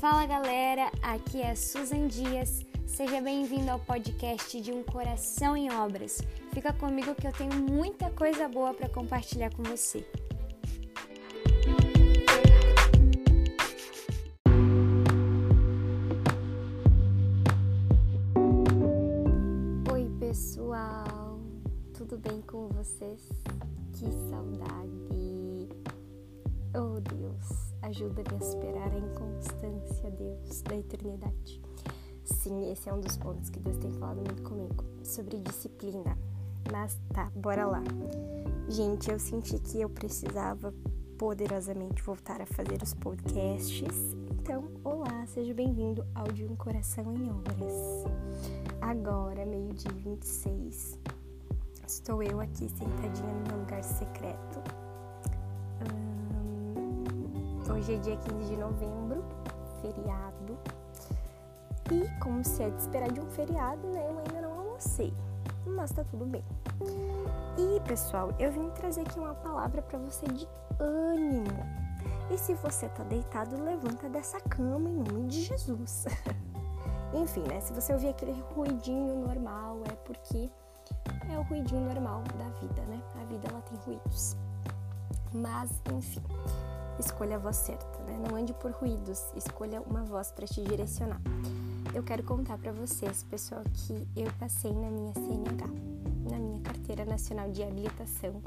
Fala galera, aqui é Susan Dias. Seja bem-vindo ao podcast de Um Coração em Obras. Fica comigo que eu tenho muita coisa boa para compartilhar com você. Oi, pessoal. Tudo bem com vocês? Que saudade. Deus, ajuda-me a superar a inconstância, Deus, da eternidade. Sim, esse é um dos pontos que Deus tem falado muito comigo, sobre disciplina. Mas tá, bora lá. Gente, eu senti que eu precisava poderosamente voltar a fazer os podcasts. Então, olá, seja bem-vindo ao De Um Coração em Obras. Agora, meio-dia 26, estou eu aqui sentadinha no meu lugar secreto. Hoje é dia 15 de novembro, feriado. E como se é de esperar de um feriado, né? Eu ainda não almocei, mas tá tudo bem. E pessoal, eu vim trazer aqui uma palavra para você de ânimo. E se você tá deitado, levanta dessa cama em nome de Jesus. Enfim, né? Se você ouvir aquele ruidinho normal, é porque é o ruidinho normal da vida, né? A vida ela tem ruídos. Mas, enfim, escolha a voz certa, né? Não ande por ruídos, escolha uma voz para te direcionar eu quero contar para vocês, pessoal, que eu passei na minha CNH, na minha Carteira Nacional de Habilitação.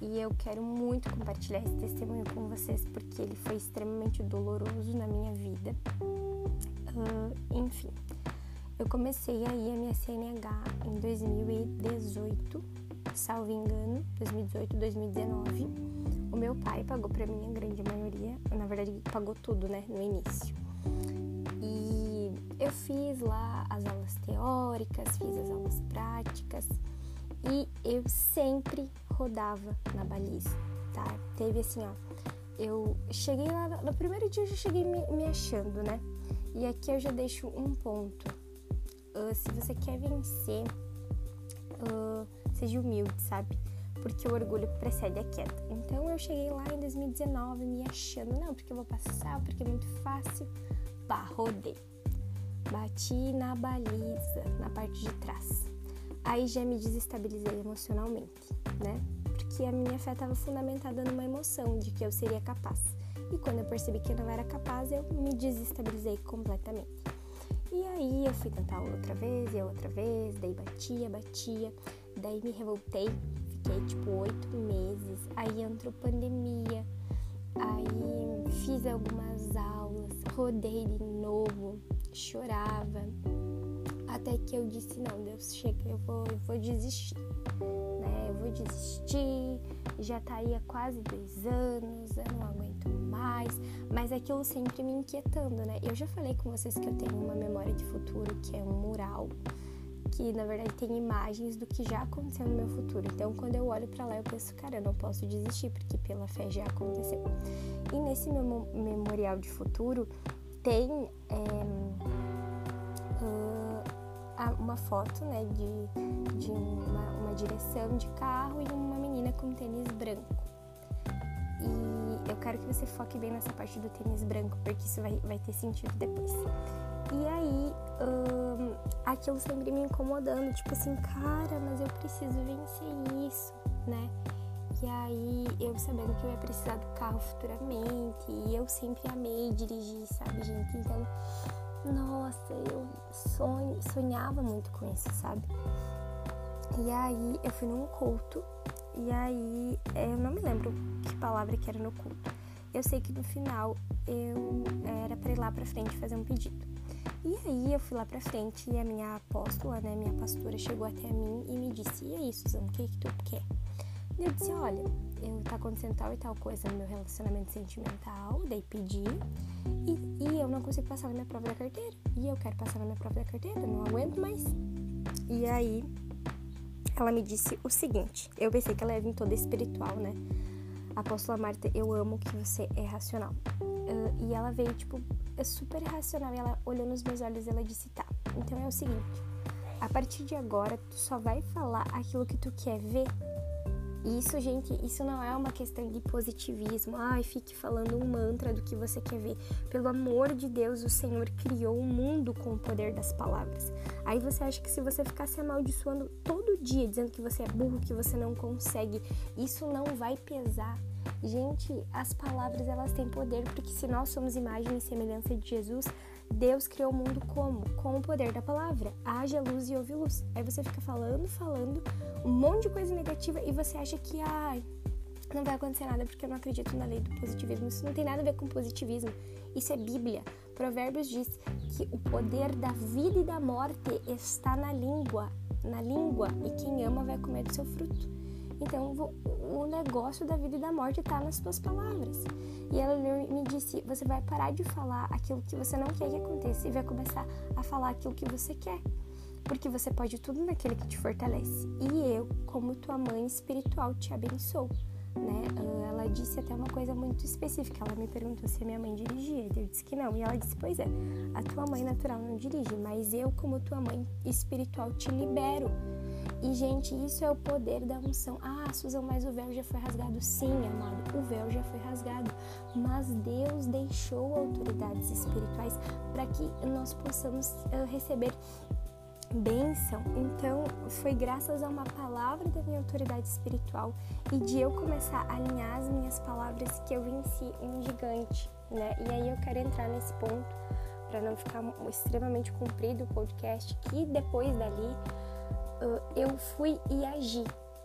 E eu quero muito compartilhar esse testemunho com vocês porque ele foi extremamente doloroso na minha vida. Uh, enfim, eu comecei aí a minha CNH em 2018, salvo engano, 2018, 2019. O meu pai pagou para mim a grande maioria, na verdade pagou tudo, né, no início. Eu fiz lá as aulas teóricas, fiz as aulas práticas e eu sempre rodava na baliza, tá? Teve assim, ó, eu cheguei lá, no primeiro dia eu já cheguei me, me achando, né? E aqui eu já deixo um ponto. Uh, se você quer vencer, uh, seja humilde, sabe? Porque o orgulho precede a queda. Então eu cheguei lá em 2019 me achando, não, porque eu vou passar, porque é muito fácil. Bah, rodei bati na baliza, na parte de trás. Aí já me desestabilizei emocionalmente, né? Porque a minha fé estava fundamentada numa emoção de que eu seria capaz. E quando eu percebi que eu não era capaz, eu me desestabilizei completamente. E aí eu fui tentar outra vez e outra vez, daí batia, batia, daí me revoltei, fiquei tipo oito meses, aí entrou pandemia, aí fiz algumas aulas, rodei de novo, chorava, até que eu disse, não, Deus, chega, eu vou, eu vou desistir, né? Eu vou desistir, já tá aí há quase dois anos, eu não aguento mais, mas aquilo sempre me inquietando, né? Eu já falei com vocês que eu tenho uma memória de futuro, que é um mural, que na verdade tem imagens do que já aconteceu no meu futuro. Então, quando eu olho para lá, eu penso, cara, eu não posso desistir, porque pela fé já aconteceu. E nesse meu memorial de futuro, tem é, uma foto né, de, de uma, uma, direção de carro e uma menina com tênis branco. E eu quero que você foque bem nessa parte do tênis branco, porque isso vai, vai ter sentido depois. E aí, um, aquilo sempre me incomodando, tipo assim, cara, mas eu preciso vencer isso, né? E aí, eu sabendo que eu ia precisar do carro futuramente, e eu sempre amei dirigir, sabe, gente? Então, nossa, eu sonho, sonhava muito com isso, sabe? E aí, eu fui num culto, e aí, eu não me lembro que palavra que era no culto. Eu sei que no final eu era para ir lá pra frente fazer um pedido. E aí eu fui lá pra frente e a minha apóstola, né, minha pastora, chegou até mim e me disse: E aí, Suzana, o que, que tu quer? E eu disse, olha, eu, tá acontecendo tal e tal coisa no meu relacionamento sentimental, daí pedi, e, e eu não consigo passar na minha prova da carteira. E eu quero passar na minha prova da carteira, não aguento mais. E aí, ela me disse o seguinte, eu pensei que ela ia vir toda espiritual, né? Apóstola Marta, eu amo que você é racional. Uh, e ela veio, tipo, é super racional. E ela olhou nos meus olhos e ela disse, tá, então é o seguinte, a partir de agora, tu só vai falar aquilo que tu quer ver Isso, gente, isso não é uma questão de positivismo. Ai, fique falando um mantra do que você quer ver. Pelo amor de Deus, o Senhor criou o um mundo com o poder das palavras. Aí você acha que se você ficar se amaldiçoando todo dia, dizendo que você é burro, que você não consegue, isso não vai pesar. Gente, as palavras elas têm poder, porque se nós somos imagem e semelhança de Jesus, Deus criou o mundo como? Com o poder da palavra. Haja luz e ouve luz. Aí você fica falando, falando um monte de coisa negativa e você acha que, ai, não vai acontecer nada porque eu não acredito na lei do positivismo. Isso não tem nada a ver com positivismo. Isso é Bíblia. Provérbios diz que o poder da vida e da morte está na língua. Na língua. E quem ama vai comer do seu fruto. Então, o negócio da vida e da morte está nas tuas palavras. E ela me disse: você vai parar de falar aquilo que você não quer que aconteça e vai começar a falar aquilo que você quer. Porque você pode tudo naquele que te fortalece. E eu, como tua mãe espiritual, te abençoo. Né? Ah, ela disse até uma coisa muito específica. Ela me perguntou se a minha mãe dirigia. Eu disse que não. E ela disse: Pois é, a tua mãe natural não dirige, mas eu, como tua mãe espiritual, te libero e, gente, isso é o poder da unção. Ah, Susan, mas o véu já foi rasgado. Sim, amado, o véu já foi rasgado. Mas Deus deixou autoridades espirituais para que nós possamos uh, receber bênção. Então, foi graças a uma palavra da minha autoridade espiritual e de eu começar a alinhar as minhas palavras que eu venci um gigante, né? E aí eu quero entrar nesse ponto para não ficar extremamente comprido o podcast, que depois dali eu fui e agi.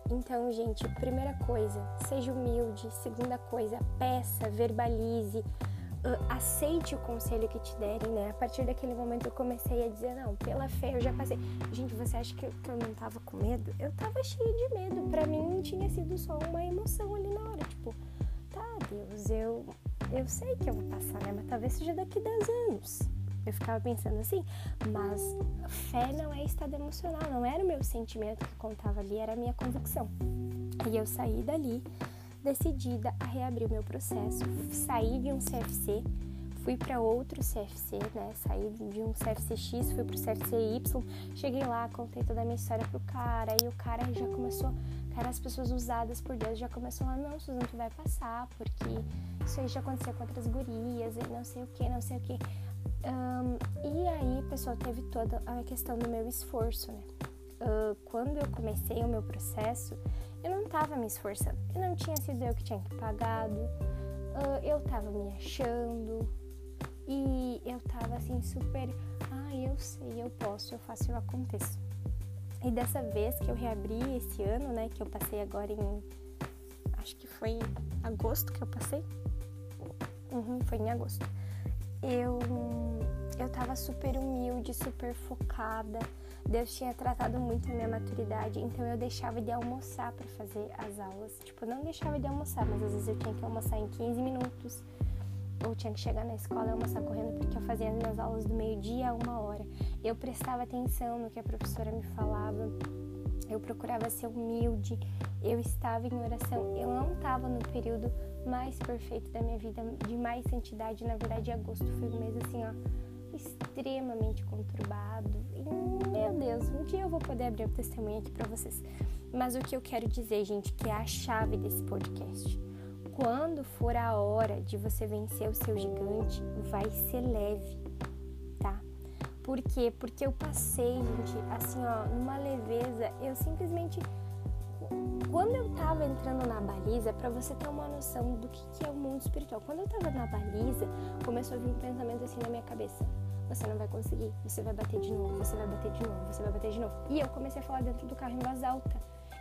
Então, gente, primeira coisa, seja humilde. Segunda coisa, peça, verbalize, uh, aceite o conselho que te derem, né? A partir daquele momento eu comecei a dizer, não, pela fé eu já passei. Gente, você acha que eu, que eu não tava com medo? Eu tava cheia de medo. Pra mim tinha sido só uma emoção ali na hora, tipo, tá, Deus, eu, eu sei que eu vou passar, né? Mas talvez seja daqui 10 anos. Eu ficava pensando assim, mas fé não é estado emocional, não era o meu sentimento que contava ali, era a minha convicção. E eu saí dali decidida a reabrir o meu processo, saí de um CFC, fui para outro CFC, né? Saí de um CFC X, fui pro CFC Y, cheguei lá, contei toda a minha história pro cara, e o cara já começou, cara, as pessoas usadas por Deus já começou a, não, Suzana, tu vai passar, porque isso aí já aconteceu com outras gurias, e não sei o que, não sei o que. Um, e aí, pessoal, teve toda a questão do meu esforço, né? Uh, quando eu comecei o meu processo, eu não estava me esforçando. Eu não tinha sido eu que tinha que pagado. Uh, eu estava me achando. E eu estava assim, super. Ah, eu sei, eu posso, eu faço, eu aconteço. E dessa vez que eu reabri esse ano, né? Que eu passei agora em. Acho que foi agosto que eu passei. Uhum, foi em agosto eu eu tava super humilde, super focada. Deus tinha tratado muito a minha maturidade, então eu deixava de almoçar para fazer as aulas. Tipo, não deixava de almoçar, mas às vezes eu tinha que almoçar em 15 minutos. Ou tinha que chegar na escola e almoçar correndo, porque eu fazia as minhas aulas do meio-dia a uma hora. Eu prestava atenção no que a professora me falava. Eu procurava ser humilde. Eu estava em oração. Eu não estava no período mais perfeito da minha vida, de mais santidade. Na verdade, agosto foi um mês assim, ó, extremamente conturbado. E, meu Deus, um dia eu vou poder abrir o testemunho aqui para vocês. Mas o que eu quero dizer, gente, que é a chave desse podcast. Quando for a hora de você vencer o seu gigante, vai ser leve, tá? Por quê? Porque eu passei, gente, assim, ó, numa leveza, eu simplesmente quando eu tava entrando na baliza, para você ter uma noção do que, que é o mundo espiritual, quando eu tava na baliza, começou a vir um pensamento assim na minha cabeça: você não vai conseguir, você vai bater de novo, você vai bater de novo, você vai bater de novo. E eu comecei a falar dentro do carro em voz alta: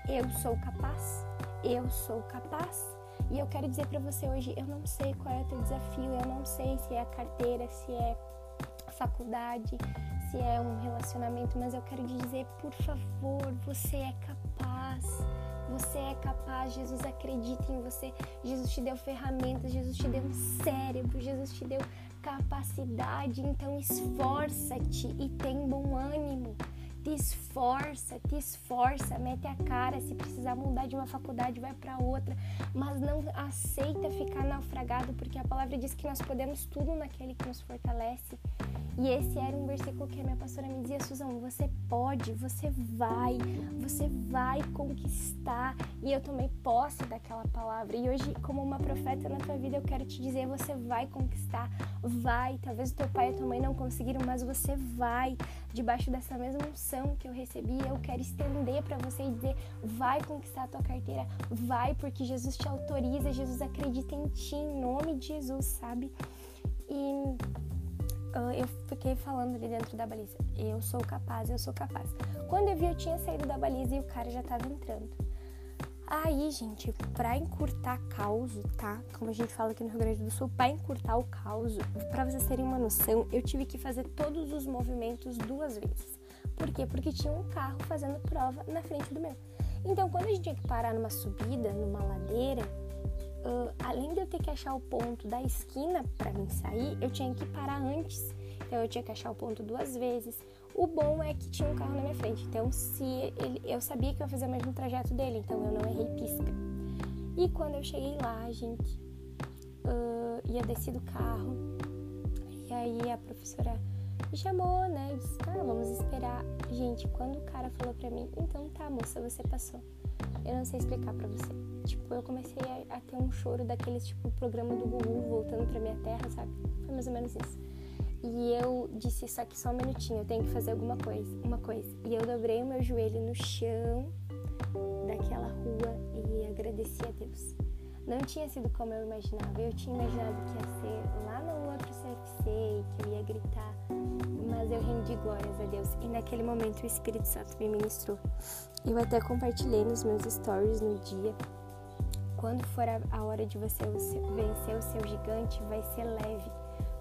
eu sou capaz, eu sou capaz. E eu quero dizer para você hoje: eu não sei qual é o teu desafio, eu não sei se é a carteira, se é a faculdade, se é um relacionamento, mas eu quero dizer, por favor, você é capaz. Você é capaz, Jesus acredita em você. Jesus te deu ferramentas, Jesus te deu um cérebro, Jesus te deu capacidade. Então esforça-te e tem bom ânimo. Te esforça, te esforça, mete a cara, se precisar mudar de uma faculdade, vai para outra, mas não aceita ficar naufragado, porque a palavra diz que nós podemos tudo naquele que nos fortalece. E esse era um versículo que a minha pastora me dizia, Suzão, você pode, você vai, você vai conquistar. E eu tomei posse daquela palavra. E hoje, como uma profeta na tua vida, eu quero te dizer, você vai conquistar, vai. Talvez o teu pai e a tua mãe não conseguiram, mas você vai. Debaixo dessa mesma unção que eu recebi, eu quero estender para você e dizer, vai conquistar a tua carteira, vai, porque Jesus te autoriza, Jesus acredita em ti, em nome de Jesus, sabe? E uh, eu fiquei falando ali dentro da baliza: eu sou capaz, eu sou capaz. Quando eu vi, eu tinha saído da baliza e o cara já tava entrando. Aí, gente, pra encurtar caos, tá? Como a gente fala aqui no Rio Grande do Sul, pra encurtar o caos, pra vocês terem uma noção, eu tive que fazer todos os movimentos duas vezes. Por quê? Porque tinha um carro fazendo prova na frente do meu. Então, quando a gente tinha que parar numa subida, numa ladeira, uh, além de eu ter que achar o ponto da esquina para mim sair, eu tinha que parar antes. Então eu tinha que achar o ponto duas vezes. O bom é que tinha um carro na minha frente. Então se ele, eu sabia que eu ia fazer o mesmo trajeto dele, então eu não errei pisca. E quando eu cheguei lá, gente, uh, ia descer do carro. E aí a professora me chamou, né? Disse, ah, vamos esperar. Gente, quando o cara falou pra mim, então tá, moça, você passou. Eu não sei explicar pra você. Tipo, eu comecei a, a ter um choro daqueles, tipo, programa do Google voltando pra minha terra, sabe? Foi mais ou menos isso. E eu disse, só que só um minutinho, eu tenho que fazer alguma coisa, uma coisa. E eu dobrei o meu joelho no chão daquela rua e agradeci a Deus. Não tinha sido como eu imaginava. Eu tinha imaginado que ia ser lá no outro CFC e que eu ia gritar. Mas eu rendi glórias a Deus. E naquele momento o Espírito Santo me ministrou. Eu até compartilhei nos meus stories no dia. Quando for a hora de você vencer o seu gigante, vai ser leve.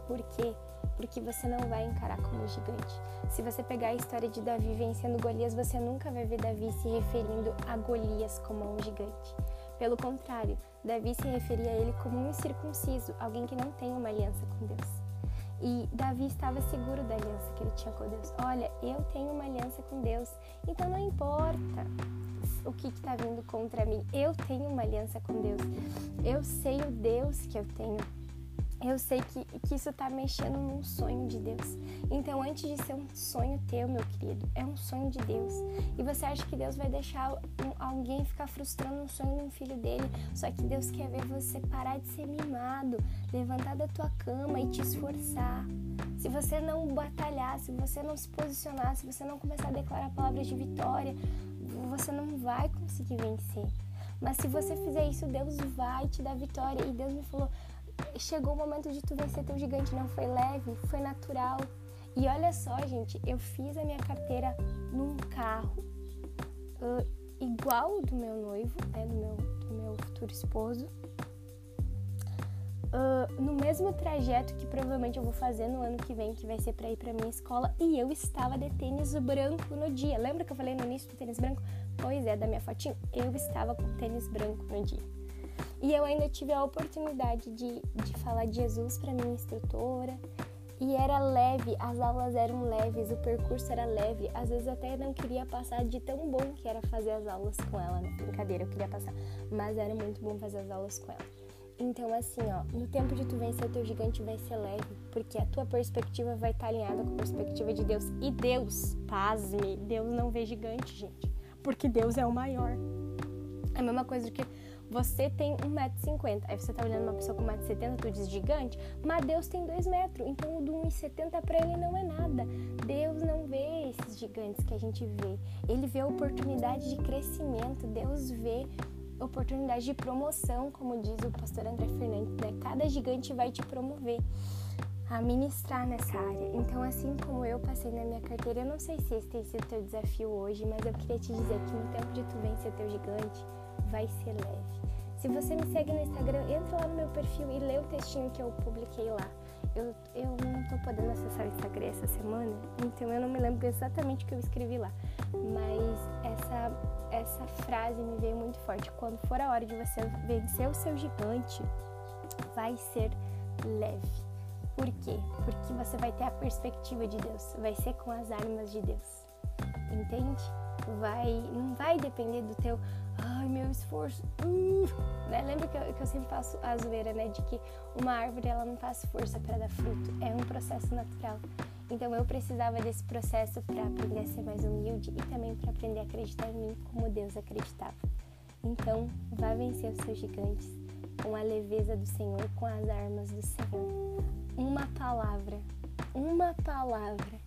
Por quê? Porque você não vai encarar como gigante. Se você pegar a história de Davi vencendo Golias, você nunca vai ver Davi se referindo a Golias como um gigante. Pelo contrário, Davi se referia a ele como um incircunciso, alguém que não tem uma aliança com Deus. E Davi estava seguro da aliança que ele tinha com Deus. Olha, eu tenho uma aliança com Deus, então não importa o que está vindo contra mim, eu tenho uma aliança com Deus. Eu sei o Deus que eu tenho eu sei que, que isso está mexendo num sonho de Deus. Então, antes de ser um sonho teu, meu querido, é um sonho de Deus. E você acha que Deus vai deixar alguém ficar frustrando um sonho de um filho dele? Só que Deus quer ver você parar de ser mimado, levantar da tua cama e te esforçar. Se você não batalhar, se você não se posicionar, se você não começar a declarar palavras de vitória, você não vai conseguir vencer. Mas se você fizer isso, Deus vai te dar vitória. E Deus me falou: chegou o momento de tu vencer teu gigante. Não foi leve, foi natural. E olha só, gente, eu fiz a minha carteira num carro uh, igual do meu noivo, né, do meu, do meu futuro esposo. Uh, no mesmo trajeto que provavelmente eu vou fazer no ano que vem, que vai ser para ir para minha escola, e eu estava de tênis branco no dia. Lembra que eu falei no início do tênis branco? Pois é, da minha fotinho, eu estava com tênis branco no dia. E eu ainda tive a oportunidade de, de falar de Jesus para minha instrutora. E era leve, as aulas eram leves, o percurso era leve. Às vezes até não queria passar de tão bom que era fazer as aulas com ela, né? Brincadeira, eu queria passar. Mas era muito bom fazer as aulas com ela. Então, assim, ó, no tempo de tu vencer o teu gigante vai ser leve, porque a tua perspectiva vai estar alinhada com a perspectiva de Deus. E Deus, pasme, Deus não vê gigante, gente, porque Deus é o maior. É a mesma coisa do que você tem 1,50m. Aí você tá olhando uma pessoa com 1,70m, tu diz gigante, mas Deus tem 2 metros. Então o do 1,70m para ele não é nada. Deus não vê esses gigantes que a gente vê. Ele vê oportunidade de crescimento. Deus vê oportunidade de promoção, como diz o pastor André Fernandes, né? Cada gigante vai te promover a ministrar nessa área. Então, assim como eu passei na minha carteira, eu não sei se esse tem sido teu desafio hoje, mas eu queria te dizer que no tempo de tu vencer teu gigante, vai ser leve. Se você me segue no Instagram, entra lá no meu perfil e lê o textinho que eu publiquei lá. Eu, eu não tô podendo acessar o Instagram essa semana, então eu não me lembro exatamente o que eu escrevi lá. Mas essa, essa frase me veio muito forte. Quando for a hora de você vencer o seu gigante, vai ser leve. Por quê? Porque você vai ter a perspectiva de Deus, vai ser com as armas de Deus. entende? Vai, não vai depender do teu, ai meu esforço, uh, né? Lembra que eu, que eu sempre faço a zoeira, né? De que uma árvore ela não faz força para dar fruto, é um processo natural. Então eu precisava desse processo para aprender a ser mais humilde e também para aprender a acreditar em mim como Deus acreditava. Então, vá vencer os seus gigantes com a leveza do Senhor, com as armas do Senhor. Uma palavra, uma palavra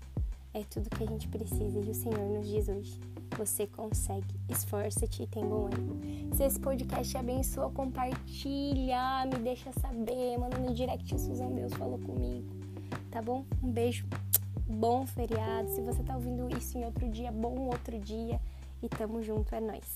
é tudo que a gente precisa e o Senhor nos diz hoje. Você consegue, esforça-te e tem bom ânimo. Se esse podcast te abençoa, compartilha, me deixa saber, manda no direct, Suzão Deus falou comigo, tá bom? Um beijo bom feriado. Se você tá ouvindo isso em outro dia, bom outro dia. E tamo junto, é nóis.